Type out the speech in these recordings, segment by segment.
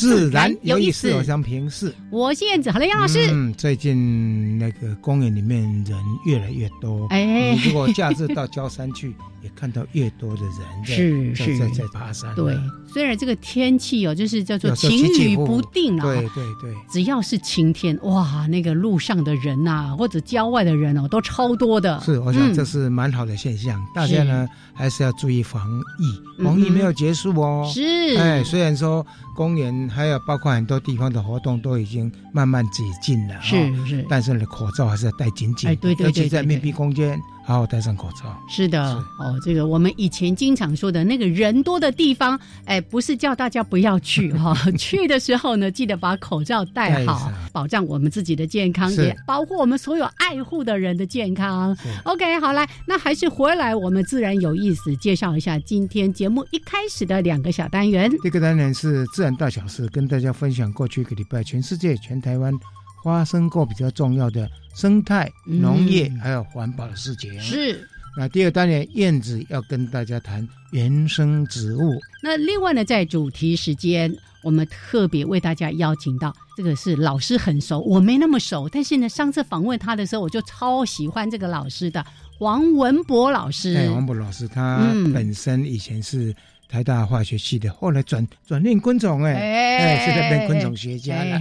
自然有意思，我想平视。我是燕子，好了，杨老师。嗯，最近那个公园里面人越来越多，哎，如果假日到郊山去。也看到越多的人是是在在爬山。对，虽然这个天气哦，就是叫做晴雨不定啊。对对对，只要是晴天，哇，那个路上的人呐，或者郊外的人哦，都超多的。是，我想这是蛮好的现象。大家呢还是要注意防疫，防疫没有结束哦。是，哎，虽然说公园还有包括很多地方的活动都已经慢慢解禁了，是是，但是呢，口罩还是要戴紧紧。哎，对对对，尤其在密闭空间。好好戴上口罩。是的，哦，这个我们以前经常说的那个人多的地方，哎，不是叫大家不要去 哈，去的时候呢，记得把口罩戴好，保障我们自己的健康，也保护我们所有爱护的人的健康。OK，好来，那还是回来，我们自然有意思，介绍一下今天节目一开始的两个小单元。这个单元是自然大小事，跟大家分享过去一个礼拜全世界、全台湾。发生过比较重要的生态、农业还有环保的事情。是。那第二单元燕子要跟大家谈原生植物。那另外呢，在主题时间，我们特别为大家邀请到这个是老师很熟，我没那么熟，但是呢，上次访问他的时候，我就超喜欢这个老师的黄文博老师。哎，王博老师他本身以前是。台大化学系的，后来转转念昆虫，哎哎，现在变昆虫学家了。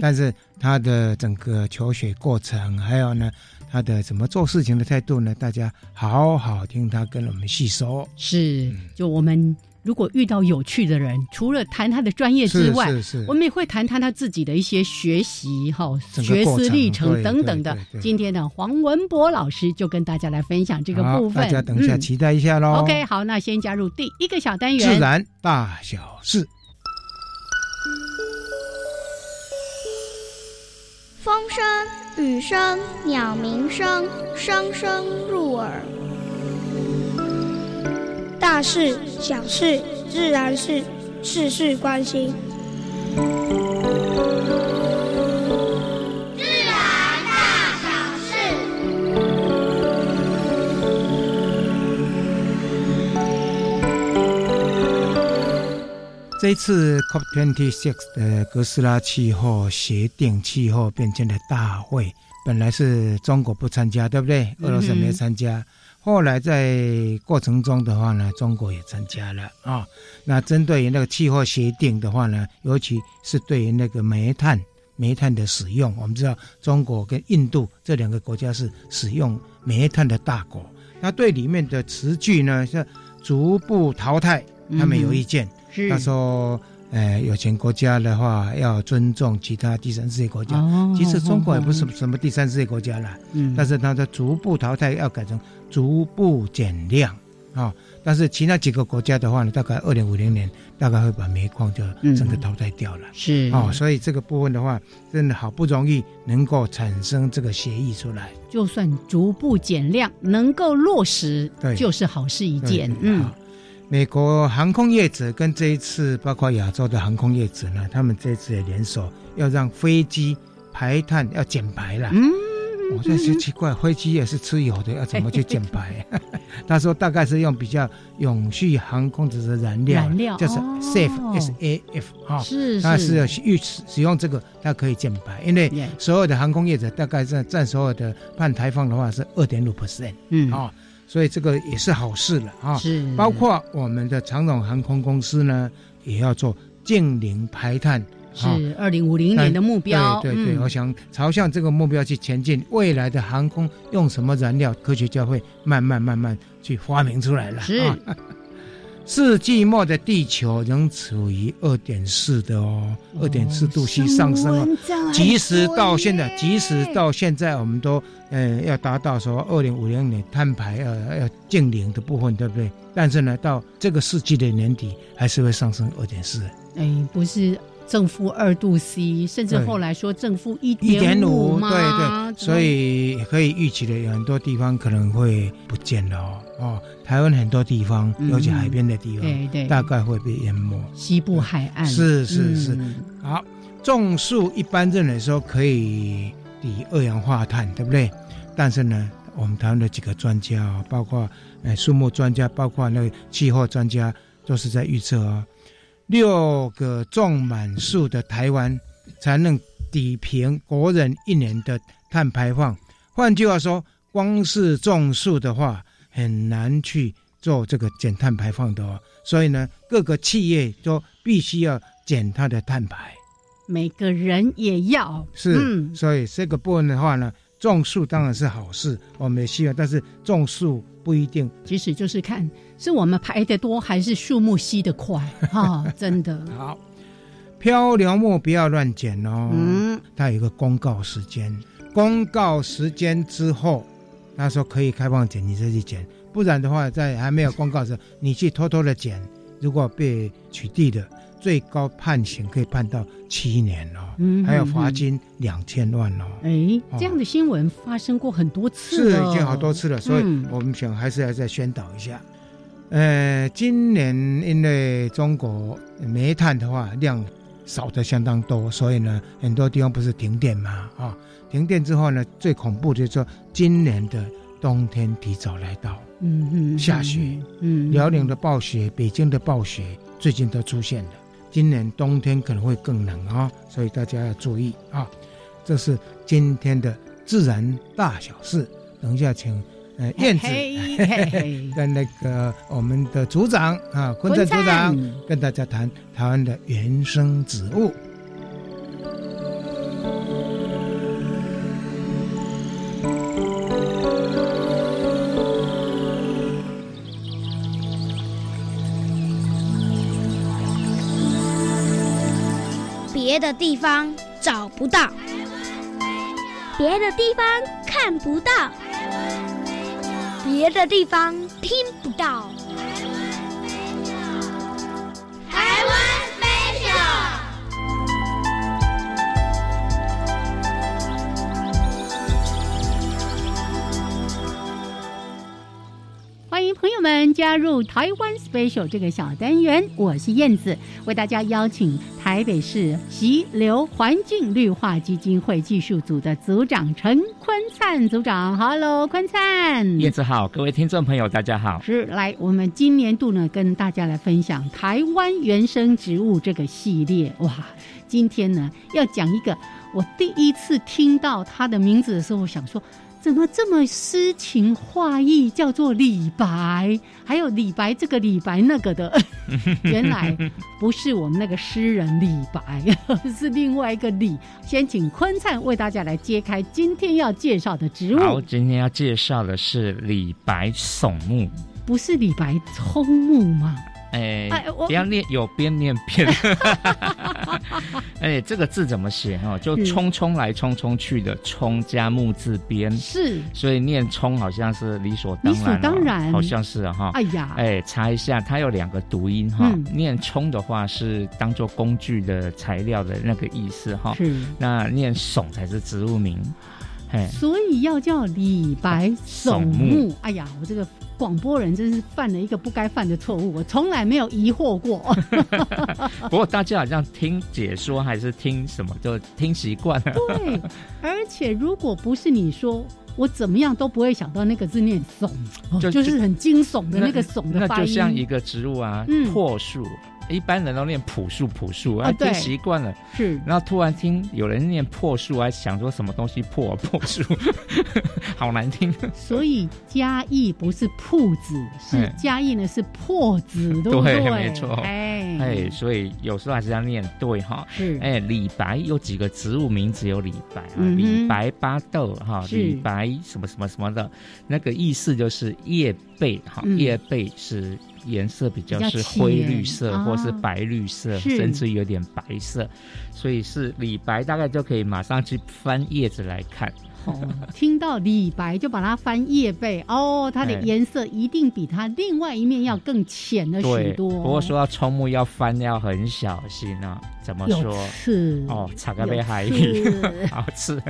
但是他的整个求学过程，还有呢，他的怎么做事情的态度呢？大家好好听他跟我们细说。是，就我们。如果遇到有趣的人，除了谈他的专业之外，我们也会谈谈他自己的一些学习、哈学思历程等等的。今天的黄文博老师就跟大家来分享这个部分，大家等一下期待一下喽。OK，好，那先加入第一个小单元：自然大小事。风声、雨声、鸟鸣声，声声入耳。大事小事，自然是事事关心。自然大小事。这一次 COP26 的哥斯拉气候协定气候变迁的大会，本来是中国不参加，对不对？俄罗斯没参加。后来在过程中的话呢，中国也参加了啊。那针对于那个气候协定的话呢，尤其是对于那个煤炭、煤炭的使用，我们知道中国跟印度这两个国家是使用煤炭的大国。那对里面的词句呢，是逐步淘汰，他们有意见。他说。呃，有钱国家的话要尊重其他第三世界国家。其实中国也不是什么第三世界国家了，嗯，但是它的逐步淘汰要改成逐步减量啊。但是其他几个国家的话呢，大概二零五零年大概会把煤矿就整个淘汰掉了。是啊，所以这个部分的话，真的好不容易能够产生这个协议出来，就算逐步减量能够落实，对，就是好事一件。嗯。美国航空业者跟这一次包括亚洲的航空业者呢，他们这次也联手，要让飞机排碳要减排了。嗯，我在说奇怪，飞机也是吃油的，要怎么去 减排？他说大概是用比较永续航空的燃料，燃料就是 SAF S A F 哈，是是，它是要预使用这个，它可以减排，因为所有的航空业者大概占占所有的碳排放的话是二点五 percent，嗯。啊。所以这个也是好事了啊！是，包括我们的长荣航空公司呢，也要做净零排碳是二零五零年的目标。对对对，我想朝向这个目标去前进。未来的航空用什么燃料，科学家会慢慢慢慢去发明出来了。是。世纪末的地球仍处于二点四的哦，二点四度 C 上升哦。即使到现在，即使到现在，我们都呃要达到说二零五零年碳排呃要净零的部分，对不对？但是呢，到这个世纪的年底，还是会上升二点四。哎，不是。正负二度 C，甚至后来说正负一点五对对，所以可以预期的有很多地方可能会不见了哦。哦，台湾很多地方，尤其海边的地方，对对，大概会被淹没。西部海岸是是是。好，种树一般认为说可以抵二氧化碳，对不对？但是呢，我们台湾的几个专家，包括呃树木专家，包括那个气候专家，都是在预测啊。六个种满树的台湾，才能抵平国人一年的碳排放。换句话说，光是种树的话，很难去做这个减碳排放的哦。所以呢，各个企业都必须要减它的碳排。每个人也要是，所以这个部分的话呢，种树当然是好事，我们也希望。但是种树不一定，其实就是看。是我们排的多还是树木吸的快？哈，真的好。漂流木不要乱捡哦。嗯，它有一个公告时间，公告时间之后，他说可以开放剪，你再去捡。不然的话，在还没有公告时，你去偷偷的捡，如果被取缔的，最高判刑可以判到七年哦。嗯，还有罚金两千万哦。哎，这样的新闻发生过很多次了，是已经好多次了，所以我们想还是要再宣导一下。呃，今年因为中国煤炭的话量少的相当多，所以呢，很多地方不是停电嘛？啊，停电之后呢，最恐怖就是说今年的冬天提早来到，嗯嗯，下雪，嗯，辽宁的暴雪，北京的暴雪最近都出现了，今年冬天可能会更冷啊，所以大家要注意啊。这是今天的自然大小事，等一下请。燕子 跟那个我们的组长啊，昆镇组长跟大家谈台湾的原生植物。别的地方找不到，别的地方看不到。别的地方听不到。朋友们加入台湾 special 这个小单元，我是燕子，为大家邀请。台北市溪流环境绿化基金会技术组的组长陈坤灿组长，Hello，坤灿，燕子好，各位听众朋友，大家好。是来，我们今年度呢，跟大家来分享台湾原生植物这个系列。哇，今天呢，要讲一个我第一次听到它的名字的时候，我想说。怎么这么诗情画意？叫做李白，还有李白这个李白那个的，原来不是我们那个诗人李白，是另外一个李。先请坤灿为大家来揭开今天要介绍的植物。好，今天要介绍的是李白松木，不是李白葱木吗？哎，不要念有边念边。哎，这个字怎么写哈？就匆匆来匆匆去的冲加木字边，是，所以念冲好像是理所当然，理所当然，好像是哈。哎呀，哎，查一下，它有两个读音哈。念冲的话是当做工具的材料的那个意思哈。是，那念耸才是植物名。所以要叫李白耸木。哎呀，我这个广播人真是犯了一个不该犯的错误，我从来没有疑惑过。不过大家好像听解说还是听什么，就听习惯了。对，而且如果不是你说。我怎么样都不会想到那个字念“悚”，就是很惊悚的那个“悚”的发音。那就像一个植物啊，破树，一般人都念朴素朴素啊，听习惯了。是，然后突然听有人念破树，还想说什么东西破破树，好难听。所以嘉义不是铺子，是嘉义呢是破子，对不对？没错，哎。哎，所以有时候还是要念对哈。是。哎，李白有几个植物名字有李白啊，李白巴豆哈，李白什么什么什么的，那个意思就是叶背哈，叶背是。颜色比较是灰绿色，或是白绿色，甚至有点白色，所以是李白，大概就可以马上去翻叶子来看。哦，听到李白就把它翻叶背，哦，它的颜色一定比它另外一面要更浅了许多。不过说到葱木要翻要很小心啊，怎么说？是哦，查个贝海芋 好吃。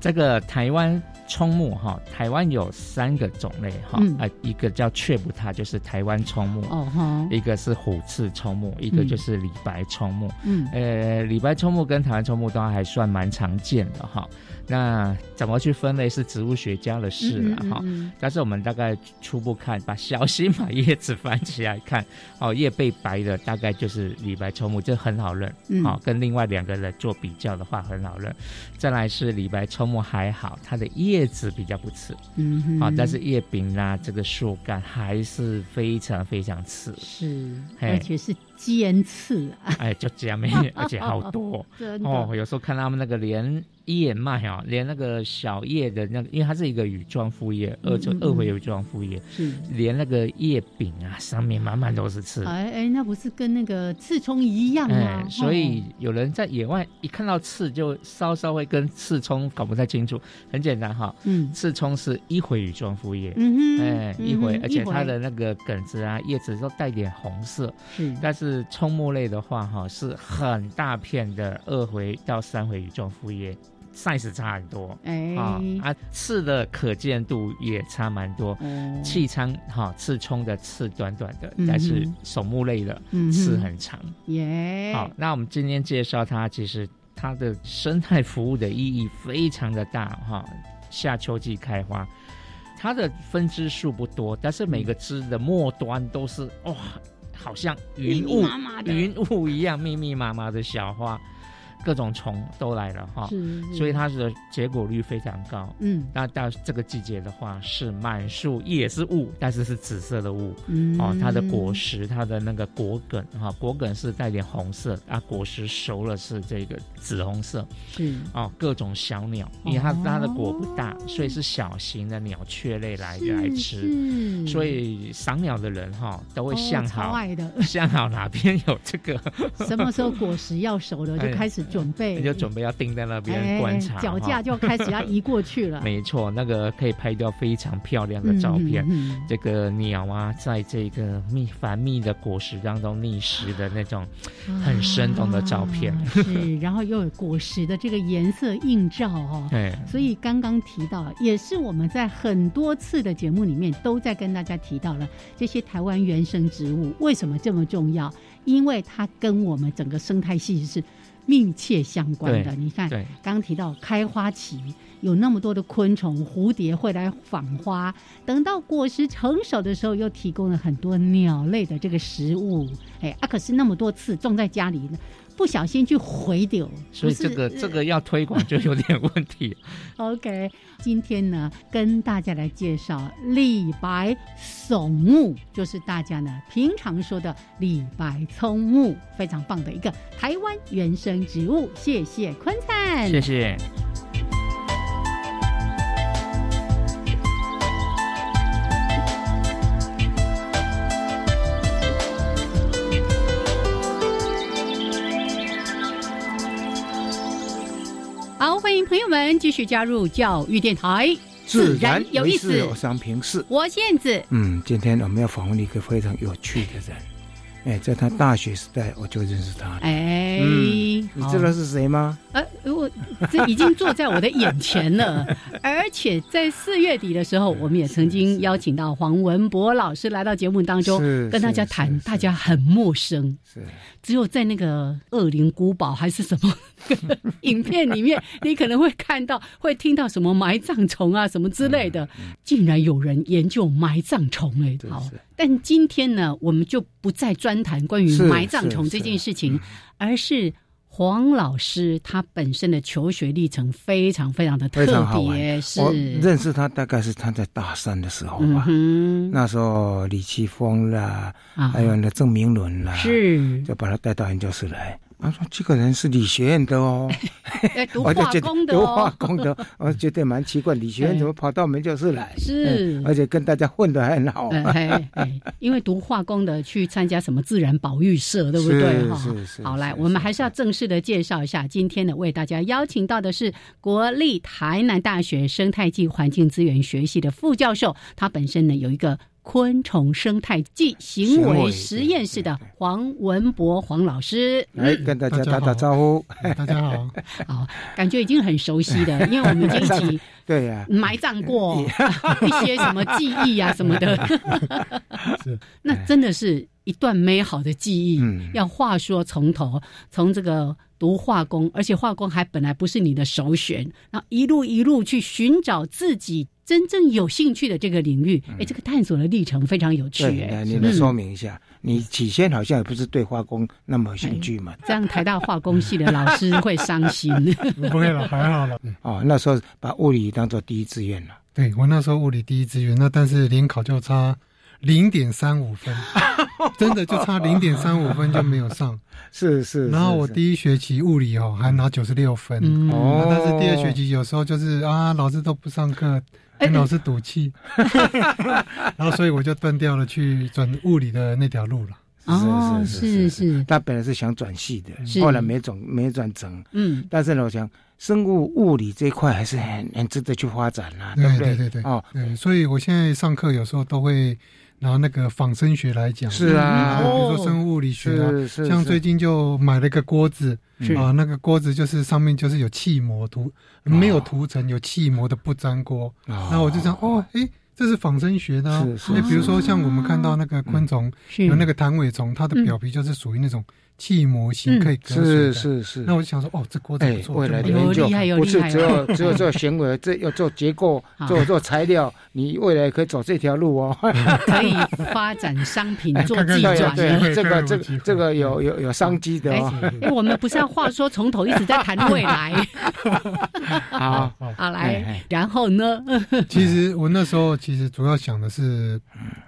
这个台湾葱木哈，台湾有三个种类哈，啊，一个叫雀不它就是台湾葱木哦哈，一个是虎刺葱木，一个就是李白葱木。嗯，呃，李白葱木跟台湾葱木都还算蛮常见的哈。那怎么去分类是植物学家的事了哈，但是我们大概初步看，把小心把叶子翻起来看，哦，叶被白的大概就是李白葱木，这很好认，好跟另外两个人做比较的话很好认。再来是李白葱木还好，它的叶子比较不刺，嗯，好，但是叶柄啦，这个树干还是非常非常刺，是，而且是。尖刺，哎，就这样没，而且好多哦。有时候看他们那个连叶脉啊，连那个小叶的那个，因为它是一个羽状复叶，二就二回羽状复叶，是连那个叶柄啊，上面满满都是刺。哎哎，那不是跟那个刺葱一样吗？所以有人在野外一看到刺，就稍稍会跟刺葱搞不太清楚。很简单哈，嗯，刺葱是一回羽状复叶，嗯哼，哎，一回，而且它的那个梗子啊、叶子都带点红色，是，但是。是冲木类的话，哈，是很大片的二回到三回羽状复叶，size 差很多，哎，啊啊，刺的可见度也差蛮多，气仓哈，刺葱的刺短短的，但是手木类的刺很长，耶，好，那我们今天介绍它，其实它的生态服务的意义非常的大，哈，夏秋季开花，它的分支数不多，但是每个枝的末端都是哇。好像云雾云雾一样，密密麻麻的小花。各种虫都来了哈，所以它的结果率非常高。嗯，那到这个季节的话，是满树也是雾，但是是紫色的雾。嗯，哦，它的果实，它的那个果梗哈，果梗是带点红色啊，果实熟了是这个紫红色。是哦，各种小鸟，因为它它的果不大，所以是小型的鸟雀类来来吃。嗯所以赏鸟的人哈都会向好 向好哪边有这个，什么时候果实要熟了 就开始。准备就准备要定在那边观察，脚架就开始要移过去了。没错，那个可以拍掉非常漂亮的照片。这个鸟啊，在这个密繁密的果实当中觅食的那种很生动的照片。是，然后又有果实的这个颜色映照哦。对，所以刚刚提到，也是我们在很多次的节目里面都在跟大家提到了这些台湾原生植物为什么这么重要？因为它跟我们整个生态系是。密切相关的，你看，刚刚提到开花期有那么多的昆虫、蝴蝶会来访花，等到果实成熟的时候，又提供了很多鸟类的这个食物。哎，啊，可是那么多次种在家里呢。不小心去回丢，所以这个这个要推广就有点问题。OK，今天呢跟大家来介绍李白松木，就是大家呢平常说的李白葱木，非常棒的一个台湾原生植物。谢谢坤灿，谢谢。朋友们继续加入教育电台，自然有意思。我是平视，我燕子。嗯，今天我们要访问一个非常有趣的人。哎，在他大学时代我就认识他。哎，你知道是谁吗？呃，我这已经坐在我的眼前了，而且在四月底的时候，我们也曾经邀请到黄文博老师来到节目当中，跟大家谈，大家很陌生，是。只有在那个恶灵古堡还是什么 影片里面，你可能会看到，会听到什么埋葬虫啊什么之类的，竟然有人研究埋葬虫哎，好，但今天呢，我们就不再专谈关于埋葬虫这件事情，而是。黄老师他本身的求学历程非常非常的特别，是。认识他大概是他在大三的时候吧，那时候李奇峰啦，还有那郑明伦啦，是。就把他带到研究室来。他说：“这个人是理学院 的哦，读化工的读化工的，我觉得蛮奇怪，理学院怎么跑到门教室来？是，而且跟大家混的还很好。因为读化工的去参加什么自然保育社，对不对？哈，是是。好，来，我们还是要正式的介绍一下，今天呢，为大家邀请到的是国立台南大学生态暨环境资源学系的副教授，他本身呢有一个。”昆虫生态暨行为实验室的黄文博黄老师，来跟大家打打招呼。大家好，好，感觉已经很熟悉的，因为我们已经一起 对呀埋葬过 一些什么记忆啊什么的。是，那真的是一段美好的记忆。要话说从头，从这个读化工，而且化工还本来不是你的首选，然后一路一路去寻找自己。真正有兴趣的这个领域，哎，这个探索的历程非常有趣。哎，你能说明一下？你起先好像也不是对化工那么有兴趣嘛？这样台大化工系的老师会伤心。不会了，还好了。哦，那时候把物理当做第一志愿了。对我那时候物理第一志愿，那但是联考就差零点三五分，真的就差零点三五分就没有上。是是。然后我第一学期物理哦还拿九十六分，哦，但是第二学期有时候就是啊，老师都不上课。跟老师赌气，然后所以我就断掉了去转物理的那条路了。哦，是是，他本来是想转系的，后来没转没转成。嗯，但是呢，我想生物物理这一块还是很很值得去发展啦，对不对？对对对。哦，对，所以我现在上课有时候都会。拿那个仿生学来讲，是啊，比如说生物物理学啊，像最近就买了一个锅子，啊，那个锅子就是上面就是有气膜涂，没有涂层，有气膜的不粘锅，那我就想，哦，哎，这是仿生学的，那，比如说像我们看到那个昆虫，有那个弹尾虫，它的表皮就是属于那种。气模型可以是是是，那我就想说，哦，这锅子不错，未来的研究不是只有只有做行为，这要做结构，做做材料，你未来可以走这条路哦，可以发展商品做技转，对这个这个这个有有有商机的哦。我们不是要话说从头一直在谈未来，好。好。来，然后呢？其实我那时候其实主要想的是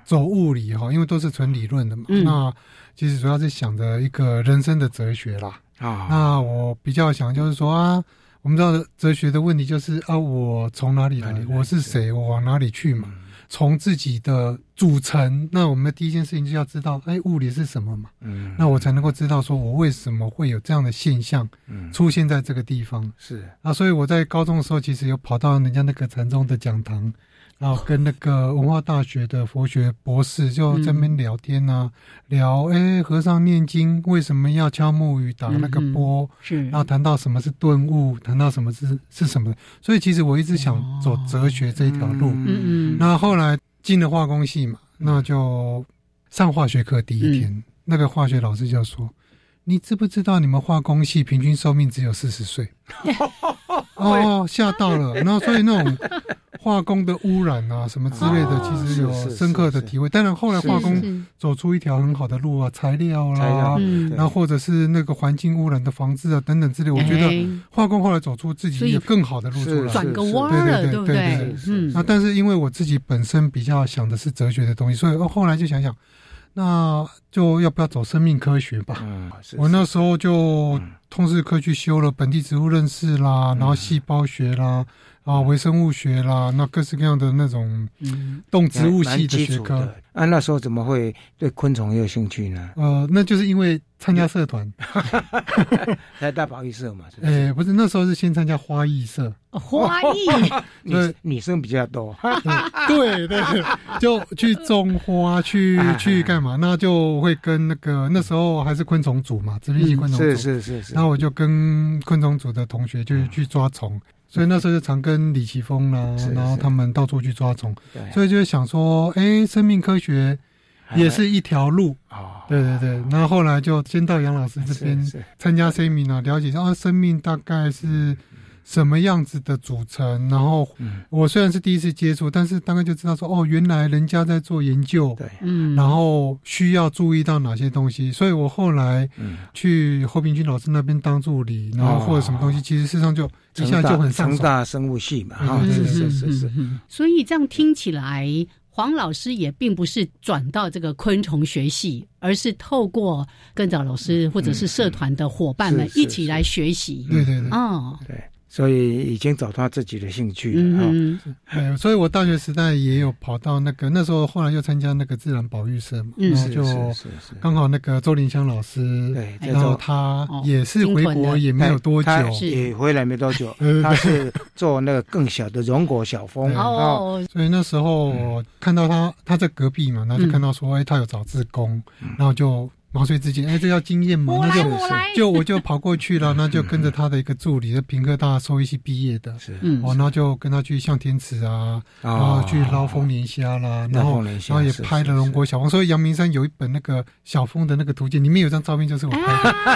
走物理哈，因为都是纯理论的嘛，那。其实主要是想着一个人生的哲学啦啊，那我比较想就是说啊，我们知道哲学的问题就是啊，我从哪里来，我是谁，我往哪里去嘛？从自己的组成，那我们的第一件事情就要知道，哎，物理是什么嘛？嗯，那我才能够知道说我为什么会有这样的现象出现在这个地方。是啊，所以我在高中的时候，其实有跑到人家那个禅宗的讲堂。然后跟那个文化大学的佛学博士就在那边聊天啊，聊哎和尚念经为什么要敲木鱼打那个钵？是，然后谈到什么是顿悟，谈到什么是是什么，所以其实我一直想走哲学这一条路。嗯嗯。那后来进了化工系嘛，那就上化学课第一天，那个化学老师就说：“你知不知道你们化工系平均寿命只有四十岁？” 哦，吓到了。然后所以那种。化工的污染啊，什么之类的，其实有深刻的体会。当然，后来化工走出一条很好的路啊，材料啦，然后或者是那个环境污染的防治啊，等等之类。我觉得化工后来走出自己更好的路出来，转个弯了，对不对？嗯。那，但是因为我自己本身比较想的是哲学的东西，所以后来就想想，那就要不要走生命科学吧？嗯，我那时候就通识科去修了本地植物认识啦，然后细胞学啦。啊，微生物学啦，那各式各样的那种动植物系的学科。啊，那时候怎么会对昆虫有兴趣呢？呃，那就是因为参加社团，在大保育社嘛。哎，不是，那时候是先参加花艺社。花艺，女女生比较多。对对，就去种花，去去干嘛？那就我会跟那个那时候还是昆虫组嘛，直立系昆虫组，是是是是。然后我就跟昆虫组的同学就去抓虫，所以那时候就常跟李奇峰啦，然后他们到处去抓虫，所以就想说，哎，生命科学也是一条路。啊。对对对，然后后来就先到杨老师这边参加 seminar，了解啊，生命大概是。什么样子的组成？然后我虽然是第一次接触，但是大概就知道说，哦，原来人家在做研究，对，嗯，然后需要注意到哪些东西。所以我后来去侯平军老师那边当助理，然后或者什么东西，其实事实上就一下就很上大生物系嘛，啊，是是是是。所以这样听起来，黄老师也并不是转到这个昆虫学系，而是透过跟着老师或者是社团的伙伴们一起来学习。对对对，哦，对。所以已经找到自己的兴趣了哈。所以，我大学时代也有跑到那个那时候，后来又参加那个自然保育社嘛，然后就刚好那个周林香老师，对，然后他也是回国也没有多久，也回来没多久，他是做那个更小的荣果小蜂 哦。所以那时候看到他他在隔壁嘛，然后就看到说，哎，他有找志工，然后就。毛遂自荐，哎，这叫经验嘛？那就就我就跑过去了，那就跟着他的一个助理，是平科大兽医系毕业的，是，哦，然后就跟他去向天池啊，然后去捞丰年虾啦，然后然后也拍了龙国小峰，所以阳明山有一本那个小峰的那个图鉴，里面有张照片就是我拍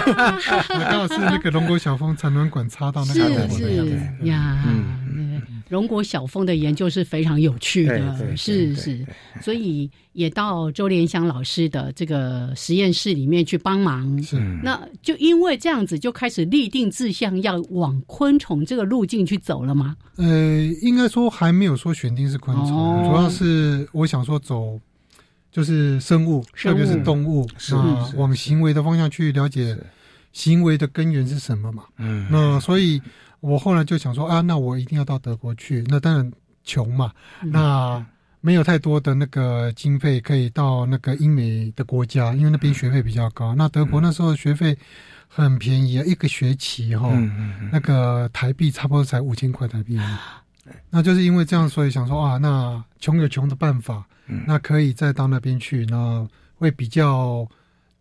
的，刚好是那个龙国小峰产卵管插到那个是是呀。龙国小峰的研究是非常有趣的，是是，所以也到周连香老师的这个实验室里面去帮忙。是，那就因为这样子，就开始立定志向，要往昆虫这个路径去走了吗？呃，应该说还没有说选定是昆虫，主要是我想说走就是生物，特别是动物啊，往行为的方向去了解行为的根源是什么嘛。嗯，那所以。我后来就想说啊，那我一定要到德国去。那当然穷嘛，那没有太多的那个经费可以到那个英美的国家，因为那边学费比较高。那德国那时候学费很便宜啊，一个学期哈，那个台币差不多才五千块台币。那就是因为这样，所以想说啊，那穷有穷的办法，那可以再到那边去，那会比较。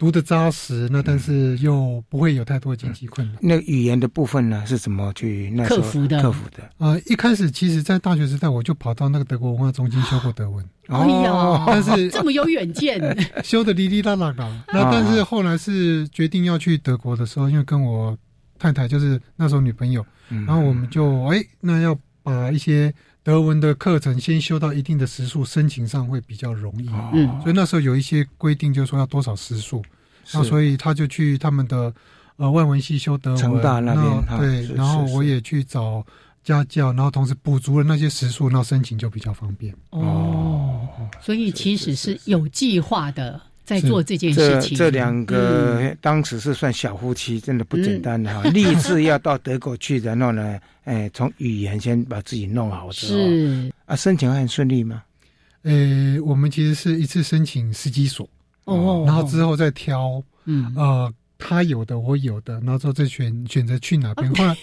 读的扎实，那但是又不会有太多经济困难。那语言的部分呢，是怎么去克服的？克服的。呃，一开始其实，在大学时代，我就跑到那个德国文化中心修过德文。哎呀，但是这么有远见，修的哩哩啦啦的。那但是后来是决定要去德国的时候，因为跟我太太就是那时候女朋友，然后我们就哎，那要把一些。德文的课程先修到一定的时数，申请上会比较容易。嗯，所以那时候有一些规定，就是说要多少时数。那所以他就去他们的呃外文系修德文。大那边对，然后我也去找家教，然后同时补足了那些时数，那申请就比较方便。哦，所以其实是有计划的。在做这件事情，这两个当时是算小夫妻，真的不简单的 哈。立志要到德国去，然后呢，哎，从语言先把自己弄好之后，是啊，申请很顺利吗？呃，我们其实是一次申请十几所，哦，然后之后再挑，嗯，呃。他有的，我有的，然后之后再选选择去哪边。后来，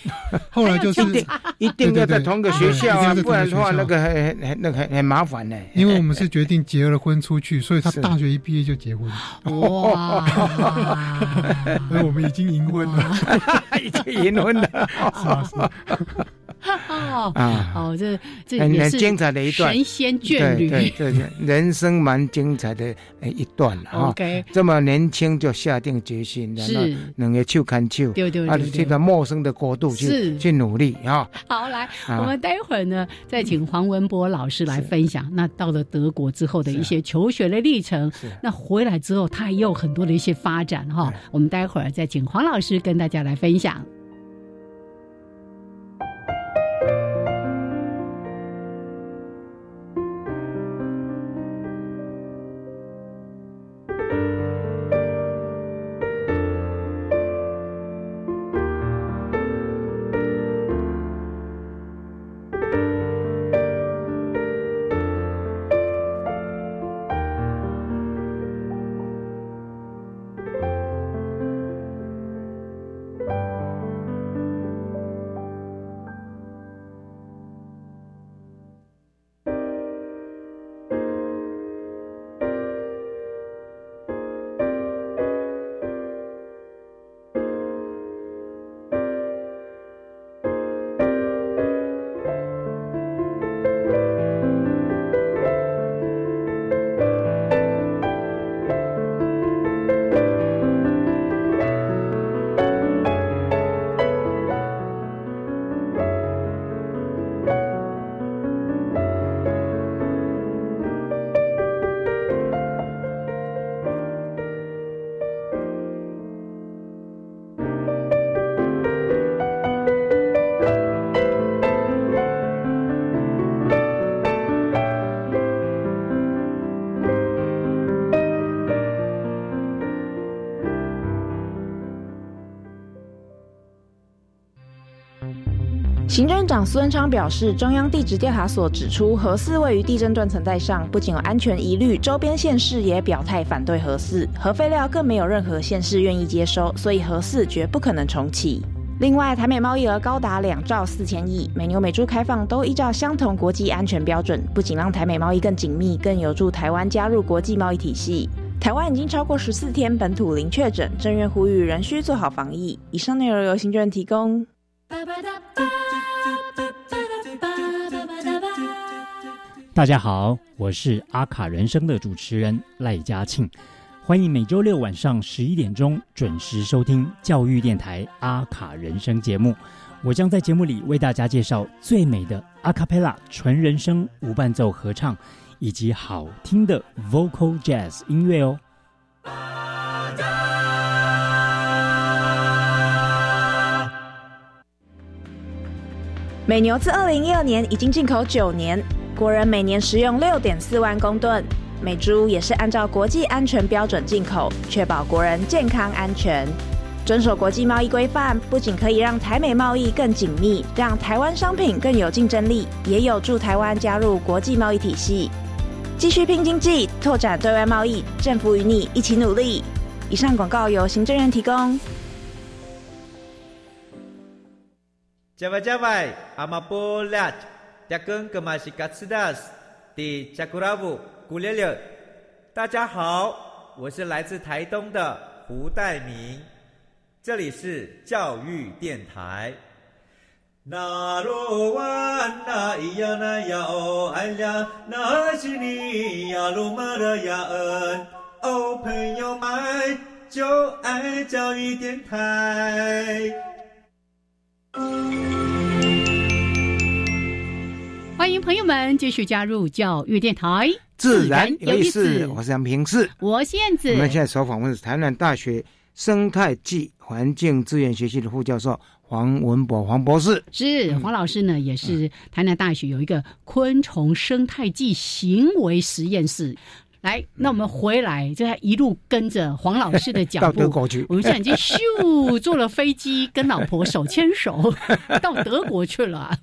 后来就是 一定要在同个学校啊，不然的话那个很很那个很很麻烦呢。因为我们是决定结了婚出去，所以他大学一毕业就结婚。哇！我们已经赢婚了，已经赢婚了。哦这这很精彩的一段。神仙眷侣，对对对，人生蛮精彩的一段了哈。OK，这么年轻就下定决心，然后能够去看球，对对对，去到陌生的国度去去努力啊。好，来，我们待会儿呢，再请黄文博老师来分享。那到了德国之后的一些求学的历程，那回来之后他也有很多的一些发展哈。我们待会儿再请黄老师跟大家来分享。行政长苏文昌表示，中央地质调查所指出，核四位于地震断层带上，不仅有安全疑虑，周边县市也表态反对核四，核废料更没有任何县市愿意接收，所以核四绝不可能重启。另外，台美贸易额高达两兆四千亿，美牛美猪开放都依照相同国际安全标准，不仅让台美贸易更紧密，更有助台湾加入国际贸易体系。台湾已经超过十四天本土零确诊，正院呼吁仍需做好防疫。以上内容由行政提供。大家好，我是阿卡人生的主持人赖嘉庆，欢迎每周六晚上十一点钟准时收听教育电台阿卡人生节目。我将在节目里为大家介绍最美的阿卡贝拉纯人声无伴奏合唱，以及好听的 vocal jazz 音乐哦。美牛自二零一二年已经进口九年。国人每年食用六点四万公吨，美猪也是按照国际安全标准进口，确保国人健康安全。遵守国际贸易规范，不仅可以让台美贸易更紧密，让台湾商品更有竞争力，也有助台湾加入国际贸易体系，继续拼经济，拓展对外贸易。政府与你一起努力。以上广告由行政院提供。加外加外，阿玛波拉。大根格玛西卡斯达斯的加古拉布古列列，大家好，我是来自台东的胡代明，这里是教育电台。那罗哇那咿呀那呀哦哎呀，那是你呀鲁玛的呀恩哦，朋友们就爱教育电台。欢迎朋友们继续加入教育电台，自然有意思。我是杨平世，我是燕子。我们现在所访问的是台南大学生态暨环境资源学系的副教授黄文博黄博士。是黄老师呢，也是台南大学有一个昆虫生态暨行为实验室。来，那我们回来就一路跟着黄老师的脚步，我们现在已经咻坐了飞机，跟老婆手牵手 到德国去了。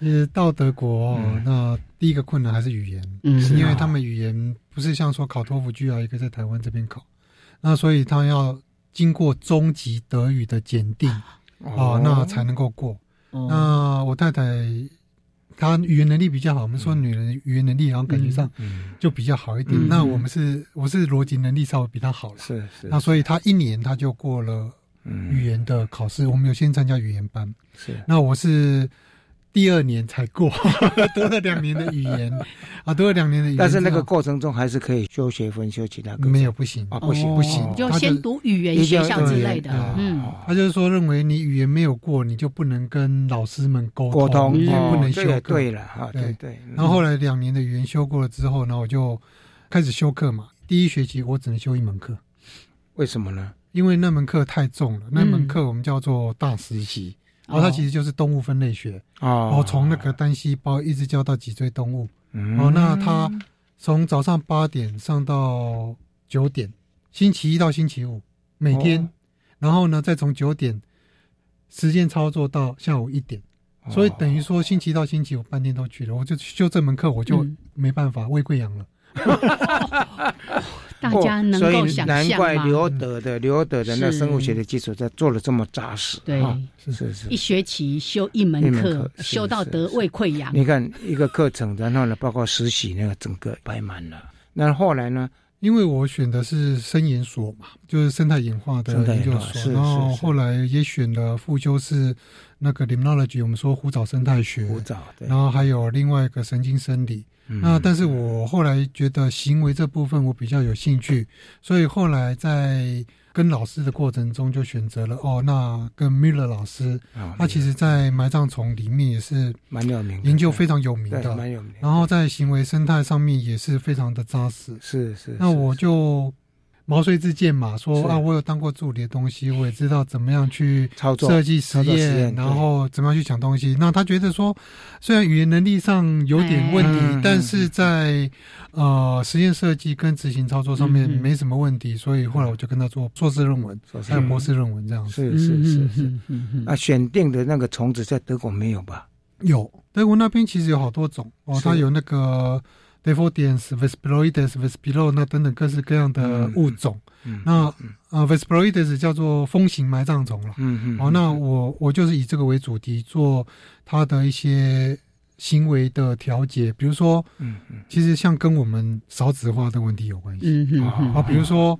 是到德国，那第一个困难还是语言，嗯，因为他们语言不是像说考托福、G R 一个在台湾这边考，那所以他要经过中级德语的检定，哦，那才能够过。那我太太她语言能力比较好，我们说女人语言能力然后感觉上就比较好一点。那我们是我是逻辑能力稍微比她好了，是是。那所以她一年她就过了语言的考试，我们有先参加语言班，是。那我是。第二年才过，读了两年的语言啊，读了两年的语言，但是那个过程中还是可以修学分、修其他。没有不行啊，不行不行，就先读语言学校之类的。嗯，他就是说认为你语言没有过，你就不能跟老师们沟沟通，也不能修课。对了啊，对对。然后后来两年的语言修过了之后，呢，我就开始修课嘛。第一学期我只能修一门课，为什么呢？因为那门课太重了，那门课我们叫做大实习。然后它其实就是动物分类学哦，然后从那个单细胞一直教到脊椎动物。哦，那它从早上八点上到九点，星期一到星期五每天，然后呢再从九点实践操作到下午一点，所以等于说星期一到星期五半天都去了，我就就这门课我就没办法喂贵阳了。大家能够想象难怪刘德的刘德的那生物学的基础在做的这么扎实。对，是是是，一学期修一门课，修到得胃溃疡。你看一个课程，然后呢，包括实习那个整个摆满了。那后来呢？因为我选的是生研所嘛，就是生态演化的研究所，然后后来也选了副修是那个 limnology，我们说湖藻生态学，湖藻，然后还有另外一个神经生理。那但是我后来觉得行为这部分我比较有兴趣，所以后来在跟老师的过程中就选择了哦，那跟 Miller 老师，他其实在埋葬虫里面也是蛮有名，研究非常有名的，蛮有名。然后在行为生态上面也是非常的扎实。是是。那我就毛遂自荐嘛，说啊，我有当过助理的东西，我也知道怎么样去操作设计实验，然后怎么样去讲东西。那他觉得说，虽然语言能力上有点问题，但是在呃实验设计跟执行操作上面没什么问题，所以后来我就跟他做硕士论文，还有博士论文这样。是是是是，啊，选定的那个虫子在德国没有吧？有，德国那边其实有好多种哦，它有那个。D e f o d i a n s Vesploides、Vespilo 那等等各式各样的物种，那啊 Vesploides 叫做风行埋葬虫了。嗯嗯。哦，那我我就是以这个为主题做它的一些行为的调节，比如说，嗯嗯，其实像跟我们少子化的问题有关系。嗯嗯。啊，比如说，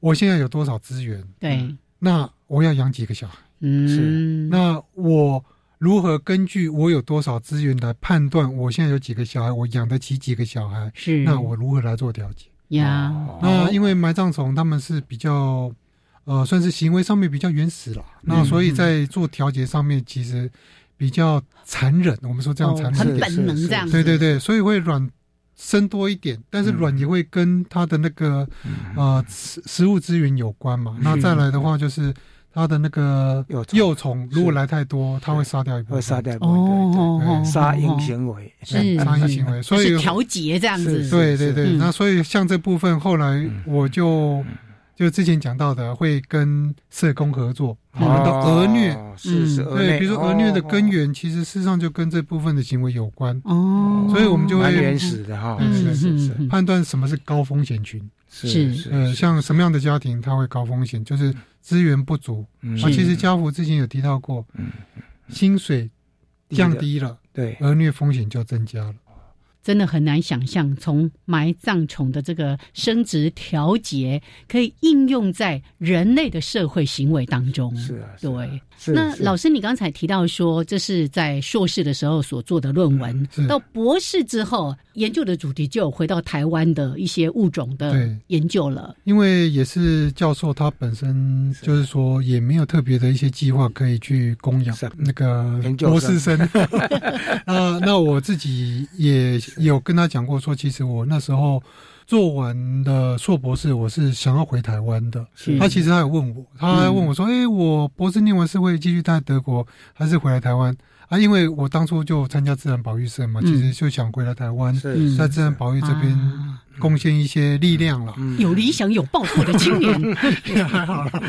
我现在有多少资源？对。那我要养几个小孩？嗯。是。那我。如何根据我有多少资源来判断我现在有几个小孩，我养得起几个小孩？是那我如何来做调节？呀，那因为埋葬虫他们是比较，呃，算是行为上面比较原始了，那所以在做调节上面其实比较残忍。我们说这样残忍，很本能这样。对对对，所以会软生多一点，但是卵也会跟它的那个呃食食物资源有关嘛。那再来的话就是。它的那个幼虫。如果来太多，它会杀掉一部分，会杀掉一部分，杀婴行为。是。杀婴行为，所以调节这样子。对对对，那所以像这部分后来我就就之前讲到的，会跟社工合作，我们的儿虐。是是，对，比如说儿虐的根源，其实事实上就跟这部分的行为有关。哦，所以我们就会原始的哈，是是是，判断什么是高风险群。是。呃，像什么样的家庭它会高风险？就是资源不足。啊，其实家福之前有提到过，薪水降低了，对，儿虐风险就增加了。真的很难想象，从埋葬虫的这个生殖调节，可以应用在人类的社会行为当中。是啊，对。那老师，你刚才提到说，这是在硕士的时候所做的论文，到博士之后，研究的主题就回到台湾的一些物种的研究了。因为也是教授，他本身就是说，也没有特别的一些计划可以去供养那个博士生。那那我自己也有跟他讲过，说其实我那时候。做完的硕博士，我是想要回台湾的。他其实他有问我，他还问我说：“哎，我博士念完是会继续待德国，还是回来台湾？”啊，因为我当初就参加自然保育社嘛，其实就想回来台湾，在自然保育这边。贡献一些力量了，有理想有抱负的青年，还好了。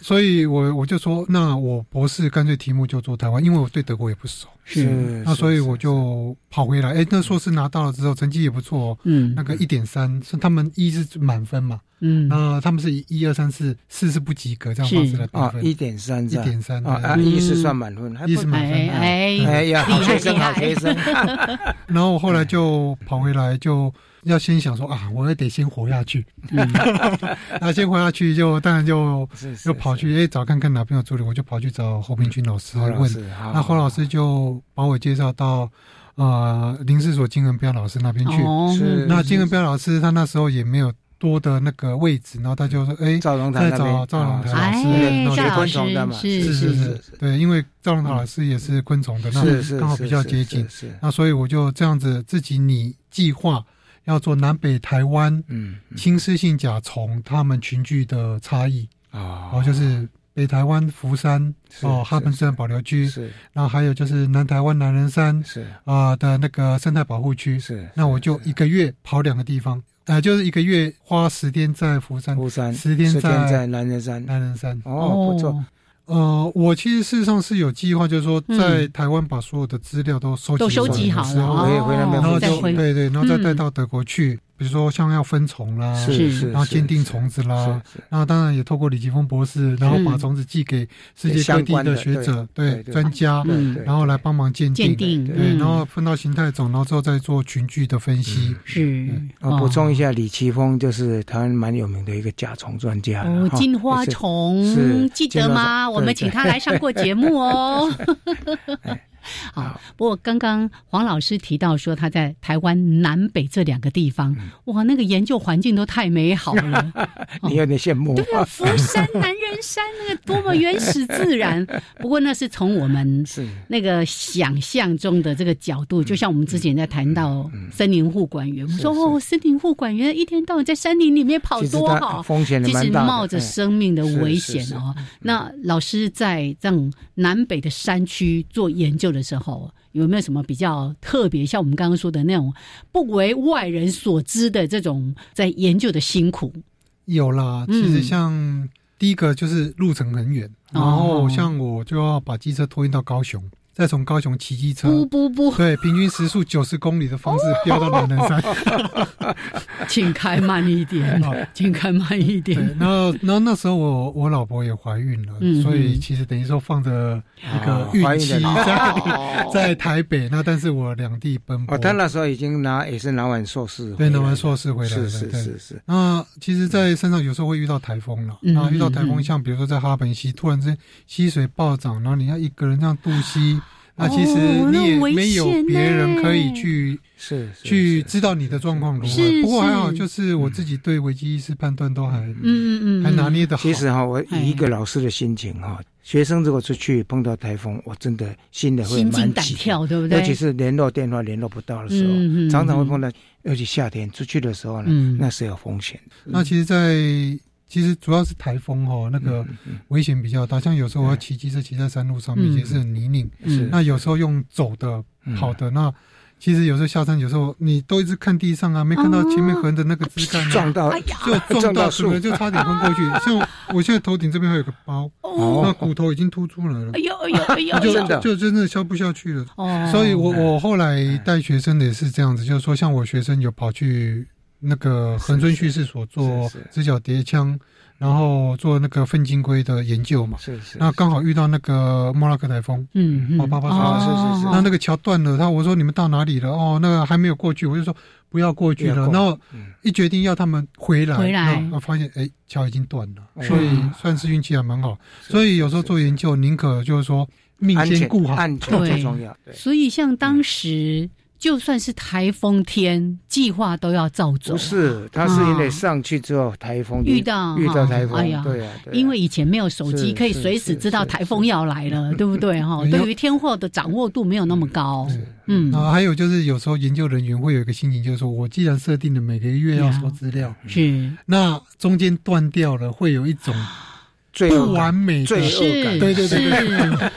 所以我我就说，那我博士干脆题目就做台湾，因为我对德国也不熟。是，那所以我就跑回来。哎，那硕士拿到了之后，成绩也不错。嗯，那个一点三是他们一是满分嘛。嗯，那他们是一二三四四是不及格这样方式来评分。一点三，一点三啊，一是算满分，一是满分。哎哎呀，好学生，好学生。然后我后来就跑回来就。要先想说啊，我也得先活下去。嗯 那先活下去，就当然就就跑去哎找看看哪边有助理，我就跑去找侯平军老师问。那侯老师就把我介绍到啊林氏所金文彪老师那边去。是。那金文彪老师他那时候也没有多的那个位置，然后他就说哎，赵龙台找赵龙台老师，学昆虫的嘛。是是是，对，因为赵龙台老师也是昆虫的，那刚好比较接近。是。那所以我就这样子自己拟计划。要做南北台湾，嗯，侵蚀性甲虫它们群聚的差异。啊，然后，就是北台湾福山哦，哈本自然保留区是，然后还有就是南台湾南仁山是。啊的那个生态保护区是，那我就一个月跑两个地方，呃，就是一个月花十天在福山，福山十天在南仁山，南仁山。哦，不错。呃，我其实事实上是有计划，就是说在台湾把所有的资料都收集都收集好了，然后就对对，然后再带到德国去。比如说像要分虫啦，是是，然后鉴定虫子啦，然后当然也透过李奇峰博士，然后把虫子寄给世界各地的学者，对专家，然后来帮忙鉴定，对，然后分到形态种，然后之后再做群聚的分析。是，我补充一下，李奇峰就是台湾蛮有名的一个甲虫专家。哦，金花虫记得吗？我们请他来上过节目哦。好，不过刚刚黄老师提到说他在台湾南北这两个地方，哇，那个研究环境都太美好了，你有点羡慕。对啊，福山、南人山那个多么原始自然。不过那是从我们那个想象中的这个角度，就像我们之前在谈到森林护管员，我们说哦，森林护管员一天到晚在山林里面跑多好，风险其实冒着生命的危险哦。那老师在这种南北的山区做研究的时候，有没有什么比较特别？像我们刚刚说的那种不为外人所知的这种在研究的辛苦？有啦，其实像第一个就是路程很远，然后像我就要把机车托运到高雄。再从高雄骑机车，不不不，对，平均时速九十公里的方式飙到南南山，请开慢一点，请开慢一点。然后，然后那时候我我老婆也怀孕了，所以其实等于说放着一个孕期在 在台北，那但是我两地奔波。哦，他那时候已经拿也是拿完硕士，对，拿完硕士回来是是是是。那其实，在山上有时候会遇到台风了，然后遇到台风，像比如说在哈本溪，突然之间溪水暴涨，然后你要一个人这样渡溪。那其实你也没有别人可以去是去知道你的状况如何。不过还好，就是我自己对危机意识判断都还嗯嗯嗯还拿捏的好。其实哈，我以一个老师的心情哈，学生如果出去碰到台风，我真的心里会蛮胆跳，对不对？尤其是联络电话联络不到的时候，常常会碰到。尤其夏天出去的时候呢，那是有风险。那其实，在其实主要是台风哈，那个危险比较大。像有时候我要骑机车骑在山路上面，也是很泥泞。那有时候用走的、跑的，那其实有时候下山，有时候你都一直看地上啊，没看到前面横的那个枝干，撞到就撞到树，就差点昏过去。像我现在头顶这边还有个包，那骨头已经凸出来了。哎呦哎呦哎呦，就就真的消不下去了。所以我我后来带学生的也是这样子，就是说像我学生有跑去。那个横村叙事所做直角叠枪，然后做那个粪金龟的研究嘛。是是。那刚好遇到那个莫拉克台风，嗯嗯，八八八，是是是。那那个桥断了，他我说你们到哪里了？哦，那个还没有过去，我就说不要过去了。然后一决定要他们回来，回来，我发现哎，桥已经断了，所以算是运气还蛮好。所以有时候做研究，宁可就是说命先顾好，安全最重要。所以像当时。就算是台风天，计划都要照走。不是，他是因为上去之后台风遇到遇到台风，哎呀，对啊，因为以前没有手机，可以随时知道台风要来了，对不对？哈，对于天候的掌握度没有那么高。嗯，啊，还有就是有时候研究人员会有一个心情，就是说我既然设定了每个月要收资料，是那中间断掉了，会有一种不完美罪恶感。对对对对。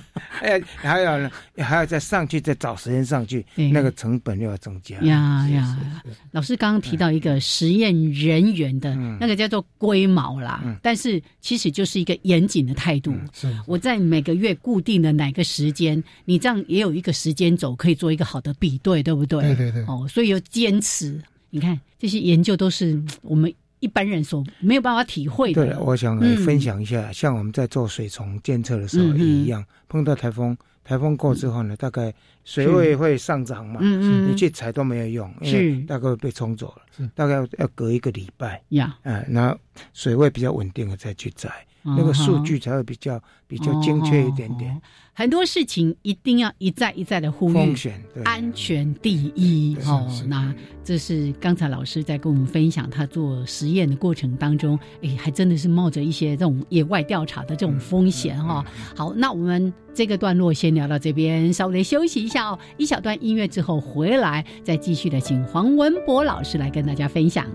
哎，还要还要再上去，再找时间上去，那个成本又要增加。呀呀，老师刚刚提到一个实验人员的那个叫做龟毛啦，但是其实就是一个严谨的态度。是我在每个月固定的哪个时间，你这样也有一个时间轴，可以做一个好的比对，对不对？对对对。哦，所以要坚持。你看这些研究都是我们。一般人所没有办法体会的。对，我想来分享一下，像我们在做水虫监测的时候也一样，碰到台风，台风过之后呢，大概水位会上涨嘛，你去采都没有用，因为大概被冲走了，大概要隔一个礼拜呀，哎，然后水位比较稳定了再去采，那个数据才会比较比较精确一点点。很多事情一定要一再一再的呼吁，安全第一哦。那这是刚才老师在跟我们分享他做实验的过程当中，哎，还真的是冒着一些这种野外调查的这种风险哈。好，那我们这个段落先聊到这边，稍微休息一下哦。一小段音乐之后回来，再继续的请黄文博老师来跟大家分享。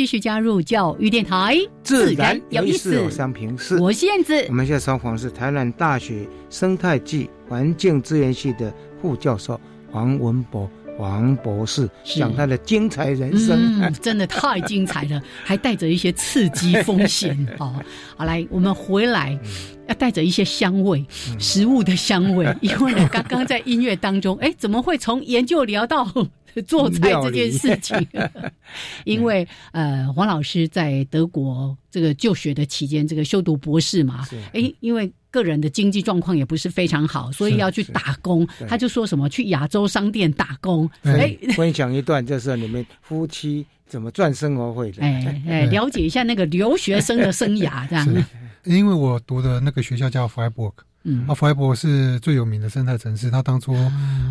继续加入教育电台，自然有意思。平是，我是燕子。我们现在采访是台南大学生态暨环境资源系的副教授黄文博。黄博士讲他的精彩人生，真的太精彩了，还带着一些刺激风险 哦。好，来，我们回来要带着一些香味，食物的香味，因为呢，刚刚在音乐当中，哎，怎么会从研究聊到？做菜这件事情，因为呃，黄老师在德国这个就学的期间，这个修读博士嘛，哎，因为个人的经济状况也不是非常好，所以要去打工。他就说什么去亚洲商店打工。哎，分享 一段就是你们夫妻怎么赚生活费的。哎哎，了解一下那个留学生的生涯这样。因为我读的那个学校叫 Freiburg。嗯，阿，弗莱伯是最有名的生态城市。他当初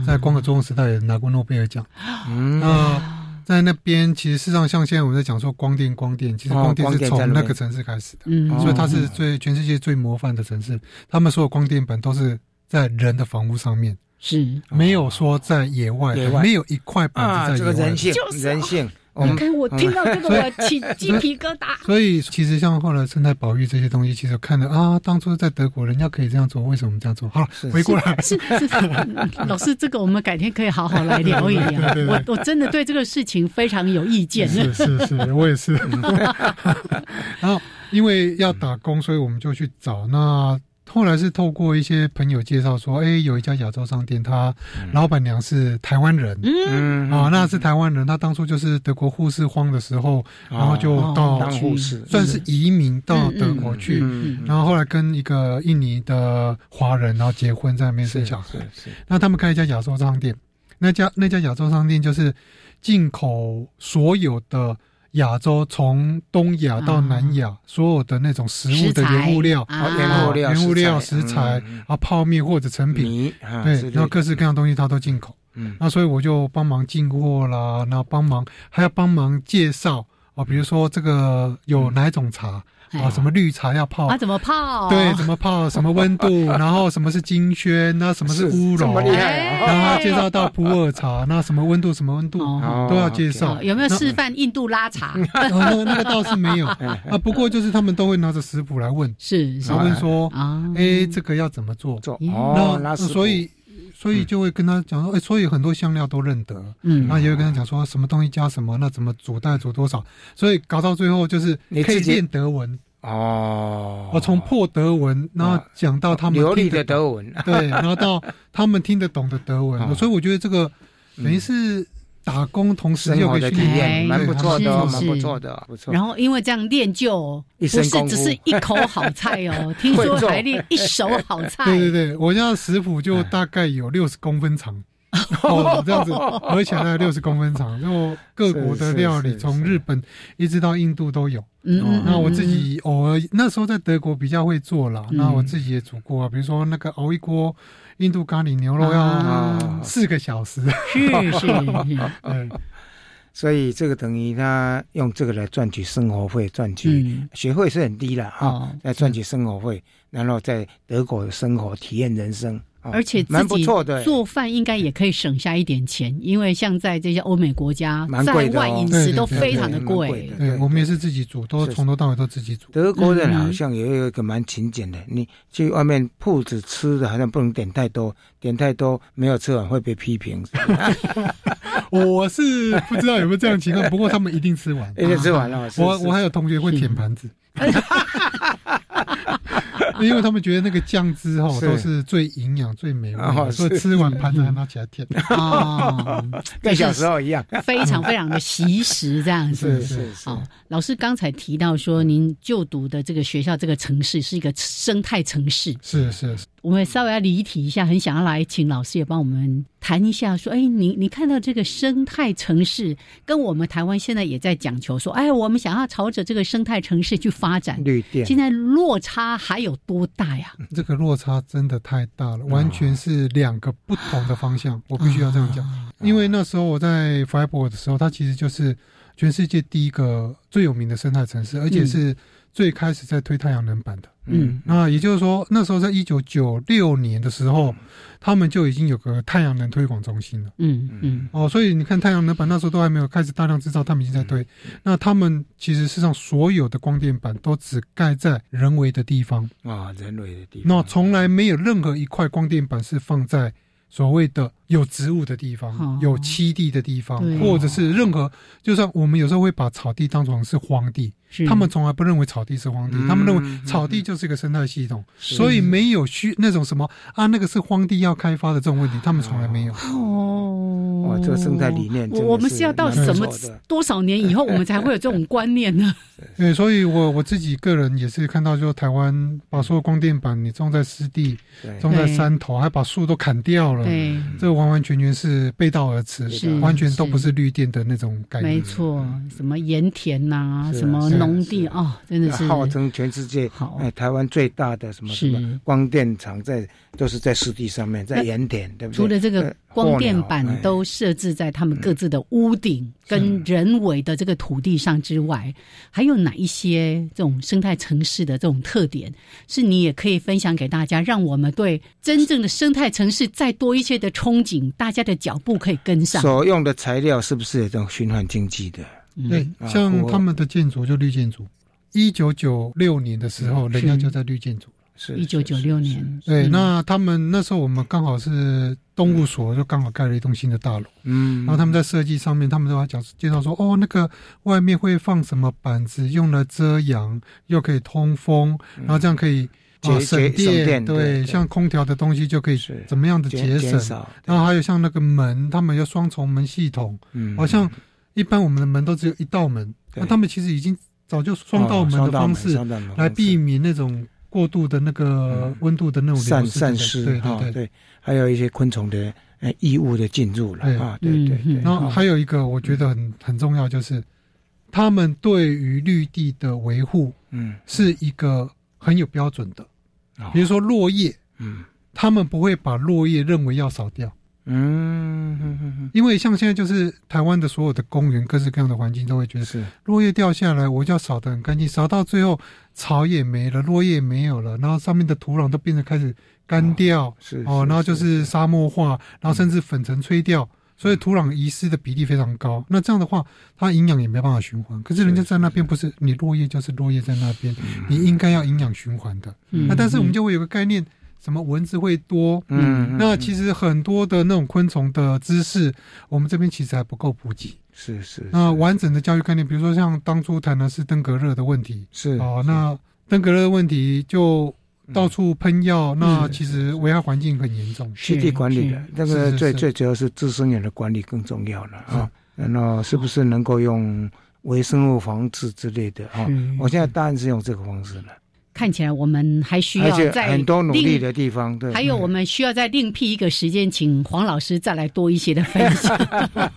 在光合作用时代也拿过诺贝尔奖。嗯，那在那边，其实事实上，像现在我们在讲说光电，光电，其实光电是从那个城市开始的。嗯，所以它是最全世界最模范的城市。他们所有光电板都是在人的房屋上面，是没有说在野外，没有一块板子在野外。人性，人性。你看，我听到这个，我起鸡皮疙瘩。所以，其实像后来生态保育这些东西，其实看了啊，当初在德国人家可以这样做，为什么这样做？好了，回过来。是是，老师，这个我们改天可以好好来聊一聊。我我真的对这个事情非常有意见。是是是，我也是。然后，因为要打工，所以我们就去找那。后来是透过一些朋友介绍说，哎，有一家亚洲商店，他老板娘是台湾人，嗯，啊，那是台湾人，他当初就是德国护士荒的时候，然后就到护士，算是移民到德国去，然后后来跟一个印尼的华人，然后结婚在那边生小孩，那他们开一家亚洲商店，那家那家亚洲商店就是进口所有的。亚洲从东亚到南亚，所有的那种食物的原物料、原物料、原物料食材。啊，泡面或者成品，对，然后各式各样东西它都进口。嗯，那所以我就帮忙进货啦，然后帮忙还要帮忙介绍啊，比如说这个有哪种茶。啊，什么绿茶要泡？啊，怎么泡？对，怎么泡？什么温度？然后什么是金萱？那什么是乌龙？然后介绍到普洱茶，那什么温度？什么温度都要介绍。有没有示范印度拉茶？那那个倒是没有啊。不过就是他们都会拿着食谱来问，是问说啊，哎，这个要怎么做？做哦，那所以。所以就会跟他讲说，哎，所以很多香料都认得，嗯，然后也会跟他讲说，什么东西加什么，那怎么煮，大概煮多少，所以搞到最后就是可以练德文。哦。我从破德文，然后讲到他们流利的德文，对，然后到他们听得懂的德文，所以我觉得这个等于是。打工同时又可以训练，蛮不错的，蛮不错的，不错。然后因为这样练就不是只是一口好菜哦，听说还练一手好菜。对对对，我家食谱就大概有六十公分长。哦，这样子而且呢六十公分长，然后各国的料理从日本一直到印度都有。嗯，那我自己偶尔那时候在德国比较会做啦，那我自己也煮过，比如说那个熬一锅印度咖喱牛肉要四个小时。是是，嗯，所以这个等于他用这个来赚取生活费，赚取学费是很低的啊，来赚取生活费，然后在德国的生活体验人生。而且自己做饭应该也可以省下一点钱，因为像在这些欧美国家，在外饮食都非常的贵。对，我们也是自己煮，都从头到尾都自己煮。德国人好像也有一个蛮勤俭的，你去外面铺子吃的，好像不能点太多，点太多没有吃完会被批评。我是不知道有没有这样情况，不过他们一定吃完，一定吃完了。我我还有同学会舔盘子。因为他们觉得那个酱汁哈都是最营养、最美味，所以吃完盘子还拿起来舔。啊，跟小时候一样，非常非常的习食这样子。是是是。老师刚才提到说，您就读的这个学校、这个城市是一个生态城市。是是是。我们稍微要离题一下，很想要来请老师也帮我们谈一下，说，哎，你你看到这个生态城市，跟我们台湾现在也在讲求说，哎，我们想要朝着这个生态城市去发展，绿电，现在落差还有多大呀？这个落差真的太大了，完全是两个不同的方向，我必须要这样讲。因为那时候我在 f i b e r 的时候，它其实就是全世界第一个最有名的生态城市，而且是。最开始在推太阳能板的。嗯，那也就是说，那时候在一九九六年的时候，他们就已经有个太阳能推广中心了。嗯嗯，哦，所以你看太阳能板那时候都还没有开始大量制造，他们已经在推。那他们其实世上所有的光电板都只盖在人为的地方啊，人为的地方。那从来没有任何一块光电板是放在。所谓的有植物的地方，有栖地的地方，或者是任何，就算我们有时候会把草地当成是荒地。他们从来不认为草地是荒地，他们认为草地就是一个生态系统，所以没有需那种什么啊，那个是荒地要开发的这种问题，他们从来没有。哦，这个生态理念，我们是要到什么多少年以后，我们才会有这种观念呢？对，所以我我自己个人也是看到，就台湾把所有光电板你种在湿地，种在山头，还把树都砍掉了，这个完完全全是背道而驰，完全都不是绿电的那种概念。没错，什么盐田呐，什么。农地啊，真的是号称全世界哎，台湾最大的什么什么光电厂在都是在湿地上面，在盐田，对不对？除了这个光电板都设置在他们各自的屋顶跟人为的这个土地上之外，还有哪一些这种生态城市的这种特点，是你也可以分享给大家，让我们对真正的生态城市再多一些的憧憬，大家的脚步可以跟上。所用的材料是不是这种循环经济的？对，像他们的建筑就绿建筑，一九九六年的时候，人家就在绿建筑。了。是，一九九六年。对，那他们那时候我们刚好是动物所，就刚好盖了一栋新的大楼。嗯，然后他们在设计上面，他们都要讲介绍说，哦，那个外面会放什么板子，用来遮阳，又可以通风，然后这样可以省电。对，像空调的东西就可以怎么样的节省。然后还有像那个门，他们有双重门系统，嗯好像。一般我们的门都只有一道门，那他们其实已经早就双道门的方式来避免那种过度的那个温度的那种散散失，对对对，还有一些昆虫的呃异物的进入了啊，对对对。然后还有一个我觉得很很重要，就是他们对于绿地的维护，嗯，是一个很有标准的，比如说落叶，嗯，他们不会把落叶认为要扫掉。嗯，因为像现在就是台湾的所有的公园，各式各样的环境都会觉得是落叶掉下来，我就要扫得很干净，扫到最后草也没了，落叶没有了，然后上面的土壤都变得开始干掉，是哦，然后就是沙漠化，然后甚至粉尘吹掉，所以土壤遗失的比例非常高。那这样的话，它营养也没办法循环。可是人家在那边不是你落叶就是落叶在那边，你应该要营养循环的。那但是我们就会有个概念。什么蚊子会多？嗯，那其实很多的那种昆虫的知识，我们这边其实还不够普及。是是。那完整的教育概念，比如说像当初谈的是登革热的问题，是哦，那登革热的问题就到处喷药，那其实危害环境很严重。湿地管理的那个最最主要是自身源的管理更重要了啊。那是不是能够用微生物防治之类的啊？我现在当然是用这个方式了。看起来我们还需要在很多努力的地方，对，还有我们需要再另辟一个时间，请黄老师再来多一些的分享，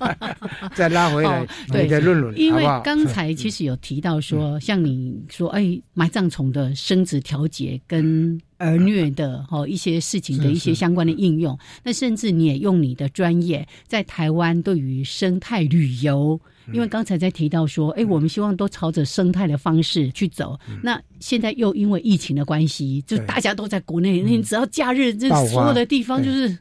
再拉回来你的论论，因为刚才其实有提到说，像你说，哎，埋葬虫的生殖调节跟儿虐的哈一些事情的一些相关的应用，那甚至你也用你的专业在台湾对于生态旅游。因为刚才在提到说，哎，我们希望都朝着生态的方式去走。那现在又因为疫情的关系，就大家都在国内，你只要假日，这所有的地方就是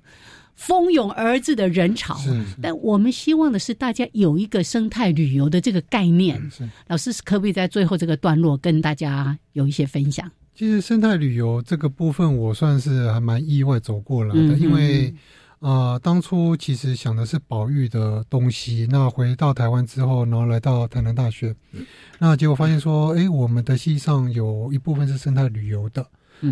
蜂拥而至的人潮。但我们希望的是，大家有一个生态旅游的这个概念。老师可不可以在最后这个段落跟大家有一些分享？其实生态旅游这个部分，我算是还蛮意外走过来的，因为。啊，当初其实想的是保育的东西。那回到台湾之后，然后来到台南大学，那结果发现说，哎，我们的系上有一部分是生态旅游的。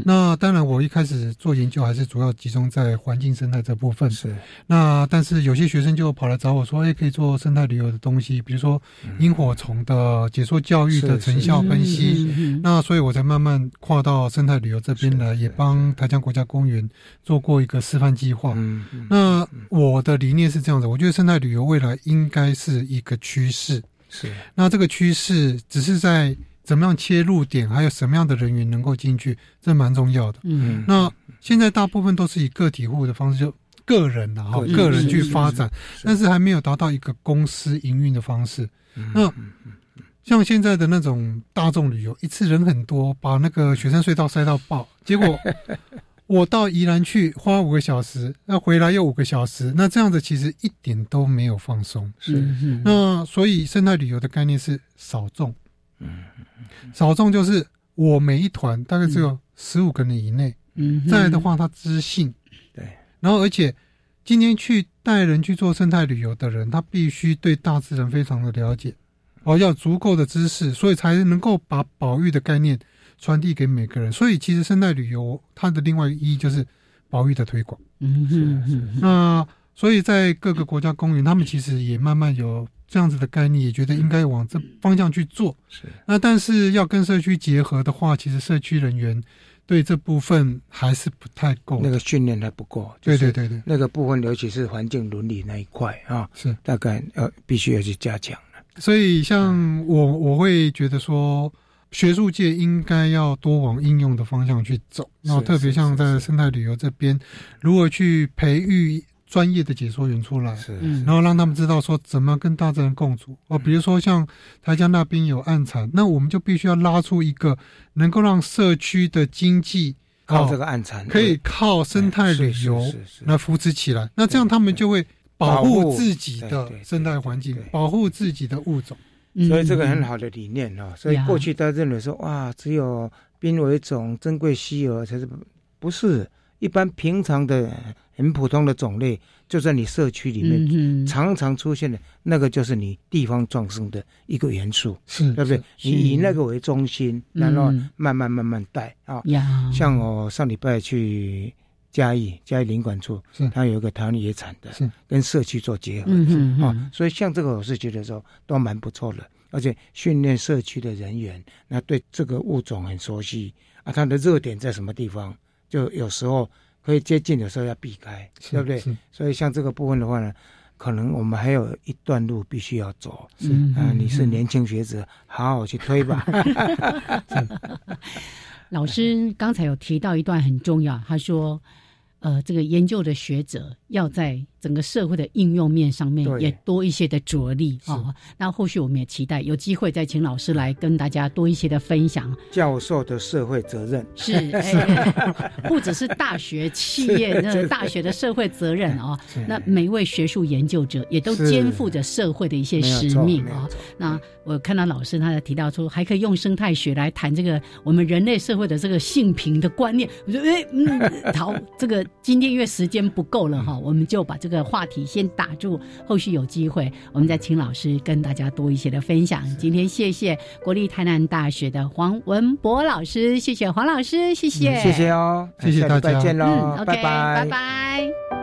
那当然，我一开始做研究还是主要集中在环境生态这部分。是。那但是有些学生就跑来找我说：“哎，可以做生态旅游的东西，比如说萤火虫的解说教育的成效分析。”那所以我才慢慢跨到生态旅游这边来，也帮台江国家公园做过一个示范计划。那我的理念是这样子，我觉得生态旅游未来应该是一个趋势。是。那这个趋势只是在。怎么样切入点，还有什么样的人员能够进去，这蛮重要的。嗯，那现在大部分都是以个体户的方式，就个人的哈，个人去发展，但是还没有达到一个公司营运的方式。那像现在的那种大众旅游，一次人很多，把那个雪山隧道塞到爆，结果我到宜兰去花五个小时，那回来又五个小时，那这样子其实一点都没有放松。是，那所以生态旅游的概念是少众，嗯，少众就是我每一团大概只有十五个人以内，嗯，再来的话，他知性，对，然后而且今天去带人去做生态旅游的人，他必须对大自然非常的了解。哦，要足够的知识，所以才能够把保育的概念传递给每个人。所以，其实生态旅游它的另外一个意义就是保育的推广。嗯是。那所以在各个国家公园，他们其实也慢慢有这样子的概念，也觉得应该往这方向去做。是。那但是要跟社区结合的话，其实社区人员对这部分还是不太够，那个训练还不够。对对对对。那个部分，尤其是环境伦理那一块啊，是大概呃必须要去加强。所以，像我，我会觉得说，学术界应该要多往应用的方向去走。然后，特别像在生态旅游这边，如何去培育专业的解说员出来，是然后让他们知道说怎么跟大自然共处。哦，比如说像台江那边有暗产，那我们就必须要拉出一个能够让社区的经济靠这个暗产，可以靠生态旅游来扶持起来。那这样他们就会。保护自己的生态环境，保护自己的物种，所以这个很好的理念哦。所以过去大家认为说，哇，只有濒危种、珍贵稀有才是，不是一般平常的、很普通的种类，就在你社区里面常常出现的，那个就是你地方壮生的一个元素，是对不对？你以那个为中心，然后慢慢慢慢带啊。像我上礼拜去。嘉义嘉义林管处，它有一个台湾野产的，跟社区做结合啊，所以像这个我是觉得说都蛮不错的，而且训练社区的人员，那对这个物种很熟悉啊，它的热点在什么地方，就有时候可以接近，有时候要避开，对不对？所以像这个部分的话呢，可能我们还有一段路必须要走，啊，你是年轻学子，好好去推吧。老师刚才有提到一段很重要，他说。呃，这个研究的学者要在整个社会的应用面上面也多一些的着力啊。那后续我们也期待有机会再请老师来跟大家多一些的分享。教授的社会责任是，不只是大学企业那大学的社会责任啊。那每一位学术研究者也都肩负着社会的一些使命啊。那我看到老师他在提到说，还可以用生态学来谈这个我们人类社会的这个性平的观念。我说，哎，嗯，好，这个。今天因为时间不够了哈，我们就把这个话题先打住，后续有机会我们再请老师跟大家多一些的分享。今天谢谢国立台南大学的黄文博老师，谢谢黄老师，谢谢，谢谢哦，谢谢大家，再见喽，拜拜，拜拜。